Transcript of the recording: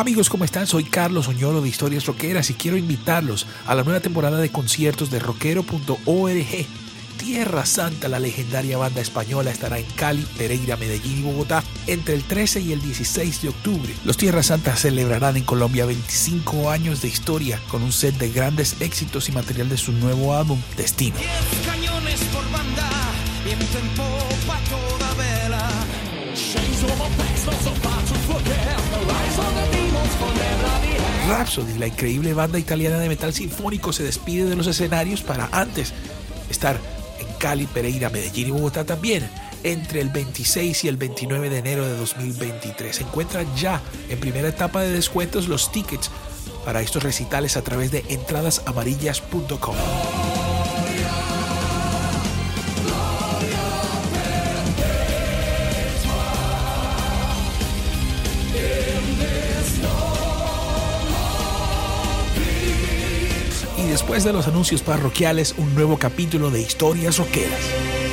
Amigos, ¿cómo están? Soy Carlos Oñoro de Historias Roqueras y quiero invitarlos a la nueva temporada de conciertos de rockero.org. Tierra Santa, la legendaria banda española, estará en Cali, Pereira, Medellín y Bogotá entre el 13 y el 16 de octubre. Los Tierra Santa celebrarán en Colombia 25 años de historia con un set de grandes éxitos y material de su nuevo álbum Destino. cañones por banda, Rhapsody, la increíble banda italiana de metal sinfónico, se despide de los escenarios para antes estar en Cali, Pereira, Medellín y Bogotá también entre el 26 y el 29 de enero de 2023. Se encuentran ya en primera etapa de descuentos los tickets para estos recitales a través de entradasamarillas.com. Y después de los anuncios parroquiales, un nuevo capítulo de Historias Roqueras.